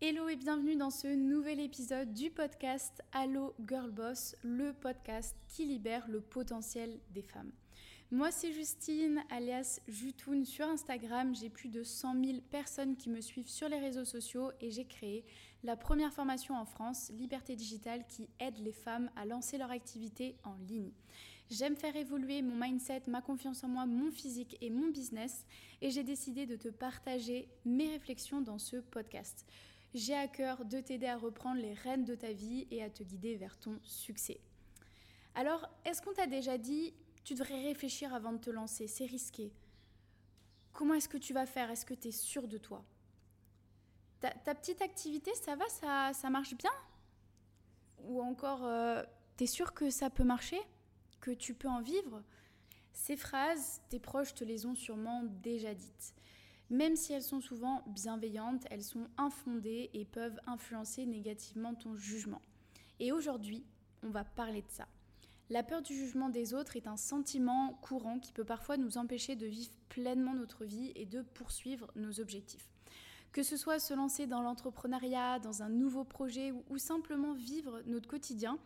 Hello et bienvenue dans ce nouvel épisode du podcast Allo Girl Boss, le podcast qui libère le potentiel des femmes. Moi c'est Justine alias Jutoun sur Instagram, j'ai plus de 100 000 personnes qui me suivent sur les réseaux sociaux et j'ai créé la première formation en France, Liberté Digitale, qui aide les femmes à lancer leur activité en ligne. J'aime faire évoluer mon mindset, ma confiance en moi, mon physique et mon business et j'ai décidé de te partager mes réflexions dans ce podcast. J'ai à cœur de t'aider à reprendre les rênes de ta vie et à te guider vers ton succès. Alors, est-ce qu'on t'a déjà dit, tu devrais réfléchir avant de te lancer, c'est risqué. Comment est-ce que tu vas faire? Est-ce que tu es sûr de toi? Ta, petite activité, ça va, ça, ça marche bien? Ou encore, euh, tu es sûr que ça peut marcher? Que tu peux en vivre? Ces phrases, tes proches te les ont sûrement déjà dites. Même si elles sont souvent bienveillantes, elles sont infondées et peuvent influencer négativement ton jugement. Et aujourd'hui, on va parler de ça. La peur du jugement des autres est un sentiment courant qui peut parfois nous empêcher de vivre pleinement notre vie et de poursuivre nos objectifs. Que ce soit se lancer dans l'entrepreneuriat, dans un nouveau projet ou, simplement vivre notre quotidien,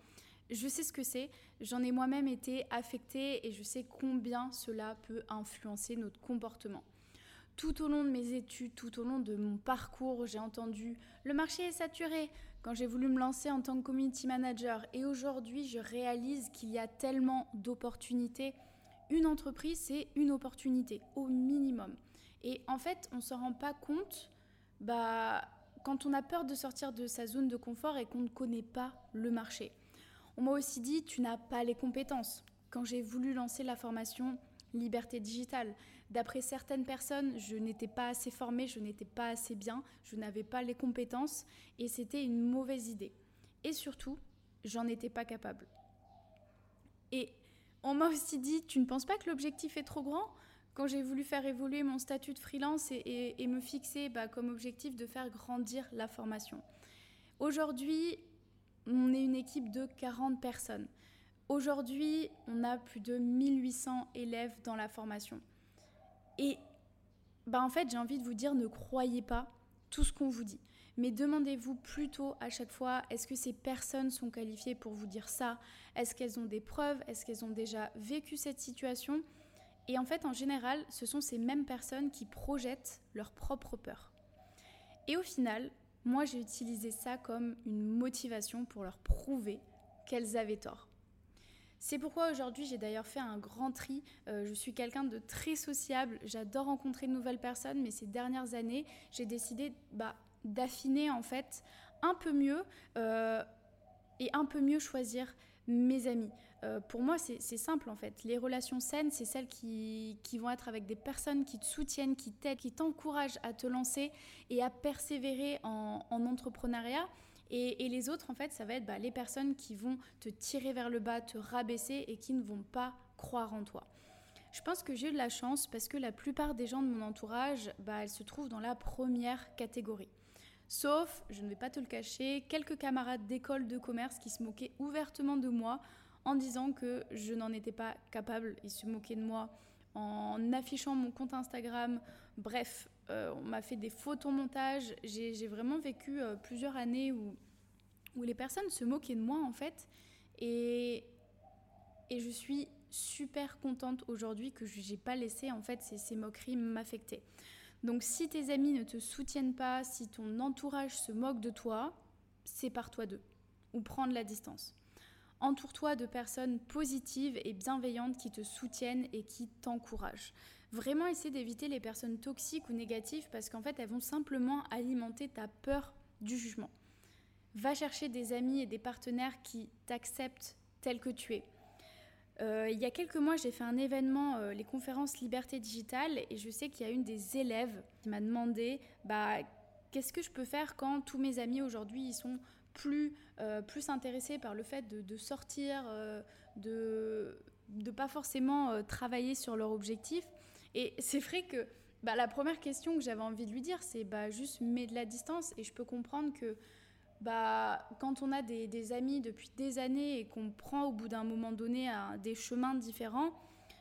je sais ce que c'est, j'en ai moi-même été affectée et je sais combien cela peut influencer notre comportement. Tout au long de mes études, tout au long de mon parcours, j'ai entendu le marché est saturé quand j'ai voulu me lancer en tant que community manager. Et aujourd'hui, je réalise qu'il y a tellement d'opportunités. Une entreprise, c'est une opportunité au minimum. Et en fait, on ne s'en rend pas compte bah, quand on a peur de sortir de sa zone de confort et qu'on ne connaît pas le marché. On m'a aussi dit, tu n'as pas les compétences. Quand j'ai voulu lancer la formation liberté digitale. D'après certaines personnes, je n'étais pas assez formée, je n'étais pas assez bien, je n'avais pas les compétences et c'était une mauvaise idée. Et surtout, j'en étais pas capable. Et on m'a aussi dit, tu ne penses pas que l'objectif est trop grand? Quand j'ai voulu faire évoluer mon statut de freelance et, me fixer bah, comme objectif de faire grandir la formation. Aujourd'hui, on est une équipe de 40 personnes. Aujourd'hui, on a plus de 1800 élèves dans la formation. Et bah en fait, j'ai envie de vous dire, ne croyez pas tout ce qu'on vous dit. Mais demandez-vous plutôt à chaque fois, est-ce que ces personnes sont qualifiées pour vous dire ça? Est-ce qu'elles ont des preuves? Est-ce qu'elles ont déjà vécu cette situation? Et en fait, en général, ce sont ces mêmes personnes qui projettent leur propre peur. Et au final, moi, j'ai utilisé ça comme une motivation pour leur prouver qu'elles avaient tort. C'est pourquoi aujourd'hui j'ai d'ailleurs fait un grand tri. Euh, je suis quelqu'un de très sociable, j'adore rencontrer de nouvelles personnes, mais ces dernières années j'ai décidé bah, d'affiner en fait un peu mieux euh, et un peu mieux choisir mes amis. Euh, pour moi c'est simple en fait. Les relations saines c'est celles qui, vont être avec des personnes qui te soutiennent, qui t'aident, qui t'encouragent à te lancer et à persévérer en entrepreneuriat. Et, les autres, en fait, ça va être bah, les personnes qui vont te tirer vers le bas, te rabaisser et qui ne vont pas croire en toi. Je pense que j'ai eu de la chance parce que la plupart des gens de mon entourage, bah, elles se trouvent dans la première catégorie. Sauf, je ne vais pas te le cacher, quelques camarades d'école de commerce qui se moquaient ouvertement de moi en disant que je n'en étais pas capable. Ils se moquaient de moi en affichant mon compte Instagram. Bref, euh, on m'a fait des photomontages. J'ai vraiment vécu euh, plusieurs années où, où les personnes se moquaient de moi en fait. Et, et je suis super contente aujourd'hui que je n'ai pas laissé en fait ces, ces moqueries m'affecter. Donc si tes amis ne te soutiennent pas, si ton entourage se moque de toi, sépare-toi d'eux ou prendre la distance. Entoure-toi de personnes positives et bienveillantes qui te soutiennent et qui t'encouragent. Vraiment essaie d'éviter les personnes toxiques ou négatives parce qu'en fait elles vont simplement alimenter ta peur du jugement. Va chercher des amis et des partenaires qui t'acceptent tel que tu es. Euh, il y a quelques mois, j'ai fait un événement, euh, les conférences Liberté Digitale, et je sais qu'il y a une des élèves qui m'a demandé bah, qu'est-ce que je peux faire quand tous mes amis aujourd'hui ils sont plus, euh, plus intéressés par le fait de, sortir, euh, de ne pas forcément travailler sur leur objectif. Et c'est vrai que bah, la première question que j'avais envie de lui dire, c'est bah, juste mets de la distance. Et je peux comprendre que bah, quand on a des, des amis depuis des années et qu'on prend au bout d'un moment donné des chemins différents,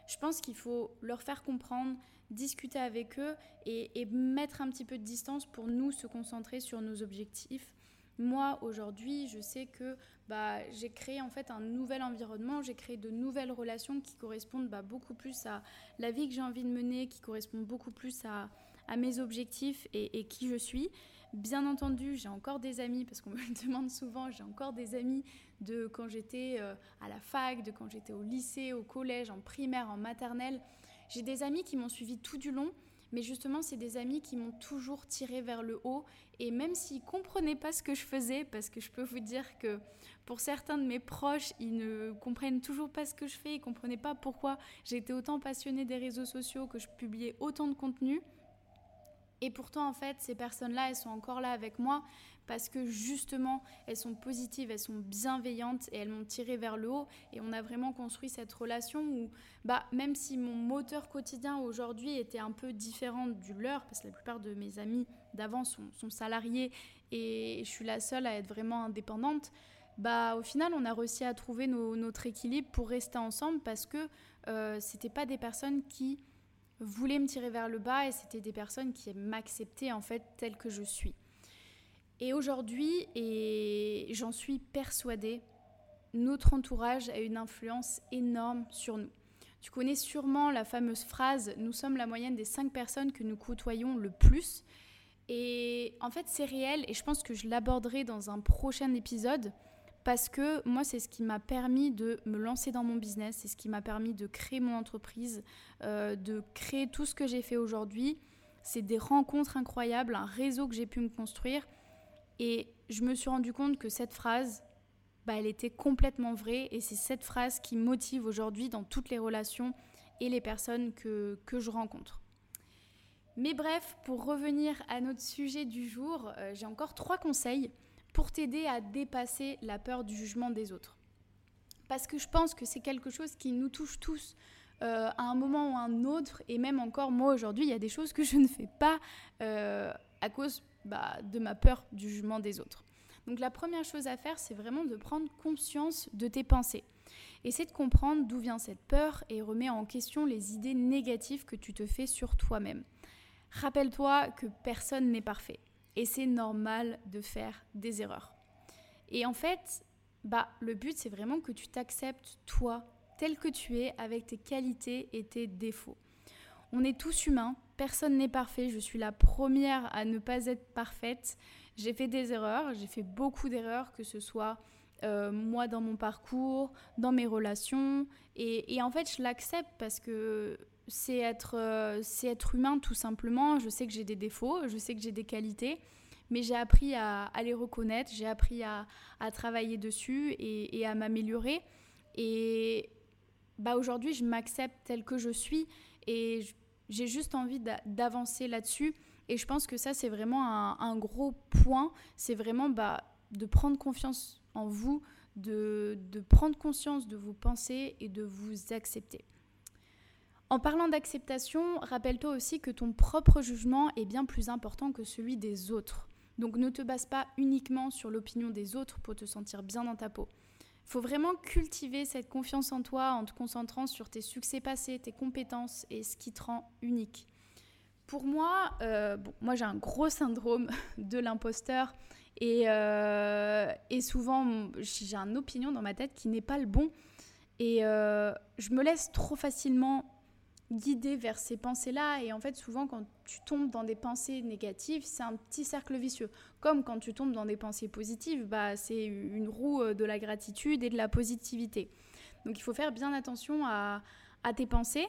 je pense qu'il faut leur faire comprendre, discuter avec eux et, mettre un petit peu de distance pour nous se concentrer sur nos objectifs. Moi, aujourd'hui, je sais que bah, j'ai créé en fait un nouvel environnement, j'ai créé de nouvelles relations qui correspondent bah, beaucoup plus à la vie que j'ai envie de mener, qui correspondent beaucoup plus à, mes objectifs et, qui je suis. Bien entendu, j'ai encore des amis, parce qu'on me le demande souvent, j'ai encore des amis de quand j'étais euh, à la fac, de quand j'étais au lycée, au collège, en primaire, en maternelle. J'ai des amis qui m'ont suivi tout du long, mais justement, c'est des amis qui m'ont toujours tiré vers le haut. Et même s'ils comprenaient pas ce que je faisais, parce que je peux vous dire que pour certains de mes proches, ils ne comprennent toujours pas ce que je fais, ils comprenaient pas pourquoi j'étais autant passionnée des réseaux sociaux, que je publiais autant de contenu. Et pourtant, en fait, ces personnes-là, elles sont encore là avec moi parce que justement, elles sont positives, elles sont bienveillantes et elles m'ont tiré vers le haut. Et on a vraiment construit cette relation où, bah, même si mon moteur quotidien aujourd'hui était un peu différent du leur, parce que la plupart de mes amis d'avant sont, salariés et je suis la seule à être vraiment indépendante, bah, au final, on a réussi à trouver notre équilibre pour rester ensemble parce que euh, c'était pas des personnes qui voulaient me tirer vers le bas et c'était des personnes qui m'acceptaient en fait telle que je suis. Et aujourd'hui, et j'en suis persuadée, notre entourage a une influence énorme sur nous. Tu connais sûrement la fameuse phrase Nous sommes la moyenne des cinq personnes que nous côtoyons le plus. Et en fait, c'est réel et je pense que je l'aborderai dans un prochain épisode parce que moi, c'est ce qui m'a permis de me lancer dans mon business, c'est ce qui m'a permis de créer mon entreprise, euh, de créer tout ce que j'ai fait aujourd'hui. C'est des rencontres incroyables, un réseau que j'ai pu me construire. Et je me suis rendu compte que cette phrase, bah, elle était complètement vraie et c'est cette phrase qui motive aujourd'hui dans toutes les relations et les personnes que, que je rencontre. Mais bref, pour revenir à notre sujet du jour, euh, j'ai encore trois conseils pour t'aider à dépasser la peur du jugement des autres. Parce que je pense que c'est quelque chose qui nous touche tous euh, à un moment ou à un autre, et même encore moi aujourd'hui, il y a des choses que je ne fais pas euh, à cause bah, de ma peur du jugement des autres. Donc la première chose à faire, c'est vraiment de prendre conscience de tes pensées. Essaie de comprendre d'où vient cette peur et remets en question les idées négatives que tu te fais sur toi-même. Rappelle-toi que personne n'est parfait et c'est normal de faire des erreurs. Et en fait, bah, le but c'est vraiment que tu t'acceptes toi tel que tu es avec tes qualités et tes défauts. On est tous humains, personne n'est parfait, je suis la première à ne pas être parfaite. J'ai fait des erreurs, j'ai fait beaucoup d'erreurs, que ce soit euh, moi dans mon parcours, dans mes relations. Et, en fait, je l'accepte parce que c'est être, euh, être humain tout simplement. Je sais que j'ai des défauts, je sais que j'ai des qualités, mais j'ai appris à, les reconnaître, j'ai appris à, travailler dessus et, à m'améliorer. Et bah, aujourd'hui, je m'accepte telle que je suis et j'ai juste envie d'avancer là-dessus. Et je pense que ça, c'est vraiment un, gros point. C'est vraiment bah, de prendre confiance en vous, de, prendre conscience de vos pensées et de vous accepter. En parlant d'acceptation, rappelle-toi aussi que ton propre jugement est bien plus important que celui des autres. Donc ne te base pas uniquement sur l'opinion des autres pour te sentir bien dans ta peau faut vraiment cultiver cette confiance en toi en te concentrant sur tes succès passés, tes compétences et ce qui te rend unique. Pour moi, euh, bon, moi j'ai un gros syndrome de l'imposteur et, euh, et, souvent j'ai une opinion dans ma tête qui n'est pas le bon et euh, je me laisse trop facilement guider vers ces pensées-là. Et en fait, souvent, quand tu tombes dans des pensées négatives, c'est un petit cercle vicieux. Comme quand tu tombes dans des pensées positives, bah, c'est une roue euh, de la gratitude et de la positivité. Donc, il faut faire bien attention à tes pensées.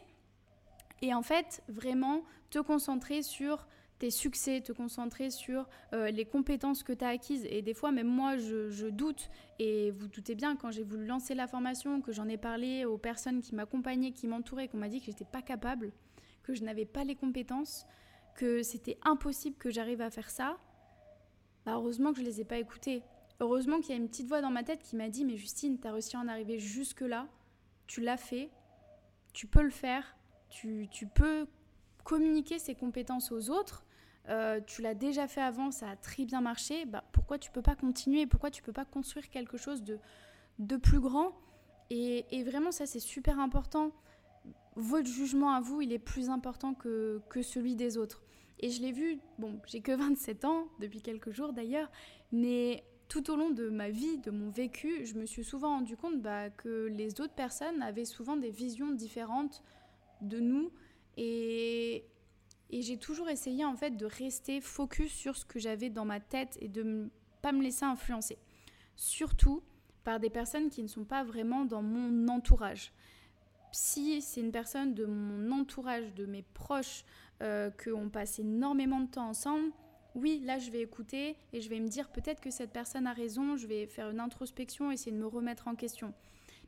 Et en fait, vraiment te concentrer sur tes succès, te concentrer sur euh, les compétences que tu as acquises. Et des fois, même moi, je, doute. Et vous doutez bien, quand j'ai voulu lancer la formation, que j'en ai parlé aux personnes qui m'accompagnaient, qui m'entouraient, qu'on m'a dit que j'étais pas capable, que je n'avais pas les compétences, que c'était impossible que j'arrive à faire ça, bah, heureusement que je les ai pas écoutées. Heureusement qu'il y a une petite voix dans ma tête qui m'a dit Mais Justine, tu as réussi à en arriver jusque-là, tu l'as fait, tu peux le faire, tu, tu peux communiquer ces compétences aux autres euh, tu l'as déjà fait avant, ça a très bien marché, bah, pourquoi tu peux pas continuer? Pourquoi tu peux pas construire quelque chose de, de plus grand? Et, vraiment, ça, c'est super important. votre jugement à vous, il est plus important que, que celui des autres. Et je l'ai vu, bon, j'ai que 27 ans, depuis quelques jours d'ailleurs, mais tout au long de ma vie, de mon vécu, je me suis souvent rendu compte bah, que les autres personnes avaient souvent des visions différentes de nous. Et, et j'ai toujours essayé en fait de rester focus sur ce que j'avais dans ma tête et de ne pas me laisser influencer. Surtout par des personnes qui ne sont pas vraiment dans mon entourage. Si c'est une personne de mon entourage, de mes proches, euh, qu'on passe énormément de temps ensemble, oui, là je vais écouter et je vais me dire peut-être que cette personne a raison, je vais faire une introspection, essayer de me remettre en question.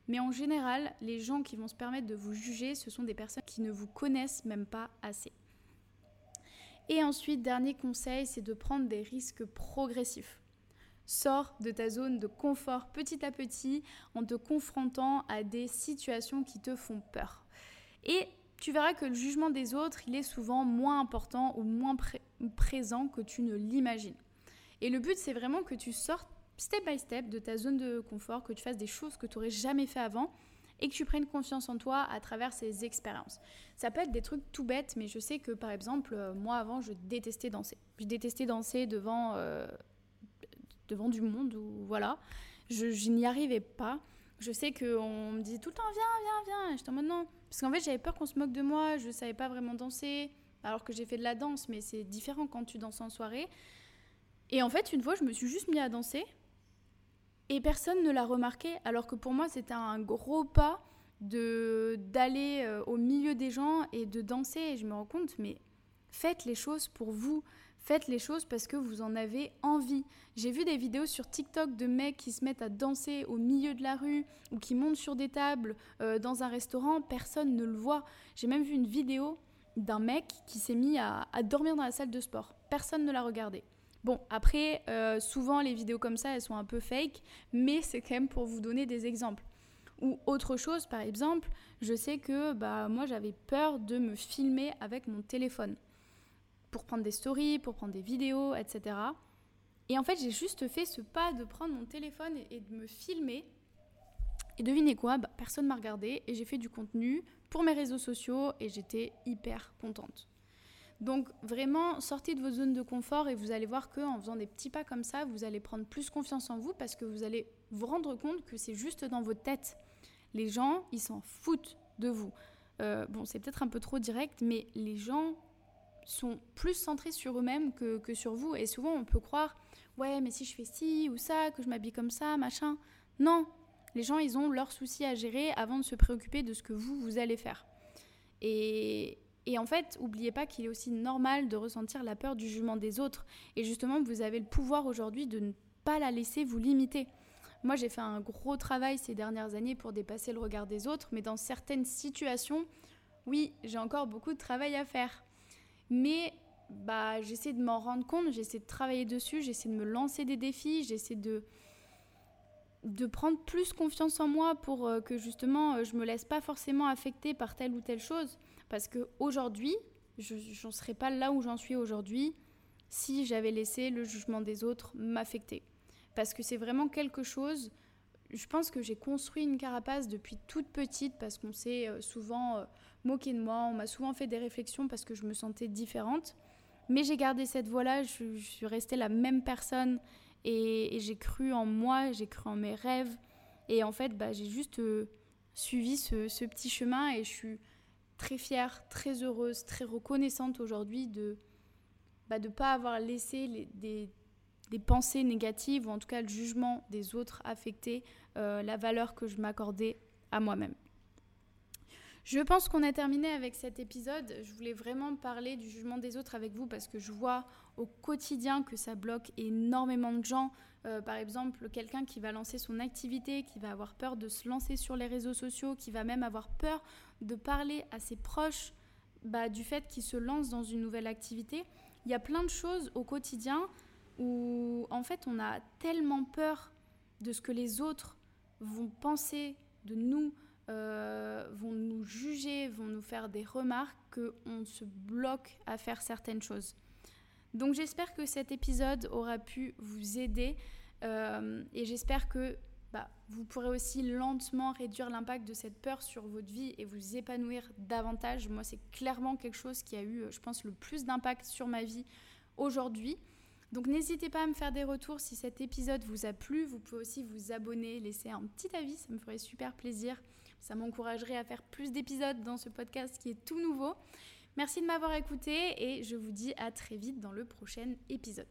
Mais en général, les gens qui vont se permettre de vous juger, ce sont des personnes qui ne vous connaissent même pas assez. Et ensuite, dernier conseil, c'est de prendre des risques progressifs. Sors de ta zone de confort petit à petit en te confrontant à des situations qui te font peur. Et tu verras que le jugement des autres, il est souvent moins important ou moins présent que tu ne l'imagines. Et le but, c'est vraiment que tu sortes step by step de ta zone de confort, que tu fasses des choses que tu n'aurais jamais fait avant et que tu prennes confiance en toi à travers ces expériences. Ça peut être des trucs tout bêtes, mais je sais que par exemple, euh, moi avant, je détestais danser. Je détestais danser devant, euh, devant du monde, ou voilà. Je, n'y arrivais pas. Je sais qu'on me disait tout le temps, viens, viens, viens. Et j'étais en mode non. Parce qu'en fait, j'avais peur qu'on se moque de moi, je ne savais pas vraiment danser. Alors que j'ai fait de la danse, mais c'est différent quand tu danses en soirée. Et en fait, une fois, je me suis juste mis à danser. Et personne ne l'a remarqué, alors que pour moi, c'était un gros pas d'aller euh, au milieu des gens et de danser. Et je me rends compte, mais faites les choses pour vous. Faites les choses parce que vous en avez envie. J'ai vu des vidéos sur TikTok de mecs qui se mettent à danser au milieu de la rue ou qui montent sur des tables euh, dans un restaurant. Personne ne le voit. J'ai même vu une vidéo d'un mec qui s'est mis à dormir dans la salle de sport. Personne ne l'a regardé. Bon, après, euh, souvent les vidéos comme ça, elles sont un peu fake, mais c'est quand même pour vous donner des exemples. Ou autre chose, par exemple, je sais que bah, moi j'avais peur de me filmer avec mon téléphone pour prendre des stories, pour prendre des vidéos, etc. Et en fait, j'ai juste fait ce pas de prendre mon téléphone et, de me filmer. Et devinez quoi bah, Personne m'a regardé et j'ai fait du contenu pour mes réseaux sociaux et j'étais hyper contente. Donc vraiment, sortez de votre zone de confort et vous allez voir qu'en faisant des petits pas comme ça, vous allez prendre plus confiance en vous parce que vous allez vous rendre compte que c'est juste dans votre tête. Les gens, ils s'en foutent de vous. Euh, bon, c'est peut-être un peu trop direct, mais les gens sont plus centrés sur eux-mêmes que, que, sur vous. Et souvent, on peut croire, ouais, mais si je fais ci ou ça, que je m'habille comme ça, machin. Non, les gens, ils ont leurs soucis à gérer avant de se préoccuper de ce que vous, vous allez faire. Et, et en fait, n'oubliez pas qu'il est aussi normal de ressentir la peur du jugement des autres. Et justement, vous avez le pouvoir aujourd'hui de ne pas la laisser vous limiter. Moi, j'ai fait un gros travail ces dernières années pour dépasser le regard des autres, mais dans certaines situations, oui, j'ai encore beaucoup de travail à faire. Mais bah, j'essaie de m'en rendre compte, j'essaie de travailler dessus, j'essaie de me lancer des défis, j'essaie de, de prendre plus confiance en moi pour euh, que justement euh, je me laisse pas forcément affecter par telle ou telle chose. Parce qu'aujourd'hui, je n'en serais pas là où j'en suis aujourd'hui si j'avais laissé le jugement des autres m'affecter. Parce que c'est vraiment quelque chose, je pense que j'ai construit une carapace depuis toute petite parce qu'on s'est euh, souvent moqué de moi, on m'a souvent fait des réflexions parce que je me sentais différente. Mais j'ai gardé cette voie-là, je, suis restée la même personne et, j'ai cru en moi, j'ai cru en mes rêves. Et en fait, bah, j'ai juste euh, suivi ce, petit chemin et je suis très fière, très heureuse, très reconnaissante aujourd'hui de ne bah, de pas avoir laissé des, des, pensées négatives, ou en tout cas le jugement des autres affecter euh, la valeur que je m'accordais à moi-même. Je pense qu'on a terminé avec cet épisode. Je voulais vraiment parler du jugement des autres avec vous parce que je vois au quotidien que ça bloque énormément de gens. Euh, par exemple, quelqu'un qui va lancer son activité, qui va avoir peur de se lancer sur les réseaux sociaux, qui va même avoir peur de parler à ses proches bah, du fait qu'il se lance dans une nouvelle activité. Il y a plein de choses au quotidien où en fait on a tellement peur de ce que les autres vont penser de nous, euh, vont nous juger, vont nous faire des remarques, qu'on se bloque à faire certaines choses. Donc j'espère que cet épisode aura pu vous aider euh, et j'espère que bah, vous pourrez aussi lentement réduire l'impact de cette peur sur votre vie et vous épanouir davantage. Moi, c'est clairement quelque chose qui a eu, je pense, le plus d'impact sur ma vie aujourd'hui. Donc n'hésitez pas à me faire des retours si cet épisode vous a plu. Vous pouvez aussi vous abonner, laisser un petit avis, ça me ferait super plaisir. Ça m'encouragerait à faire plus d'épisodes dans ce podcast qui est tout nouveau. Merci de m'avoir écouté et je vous dis à très vite dans le prochain épisode.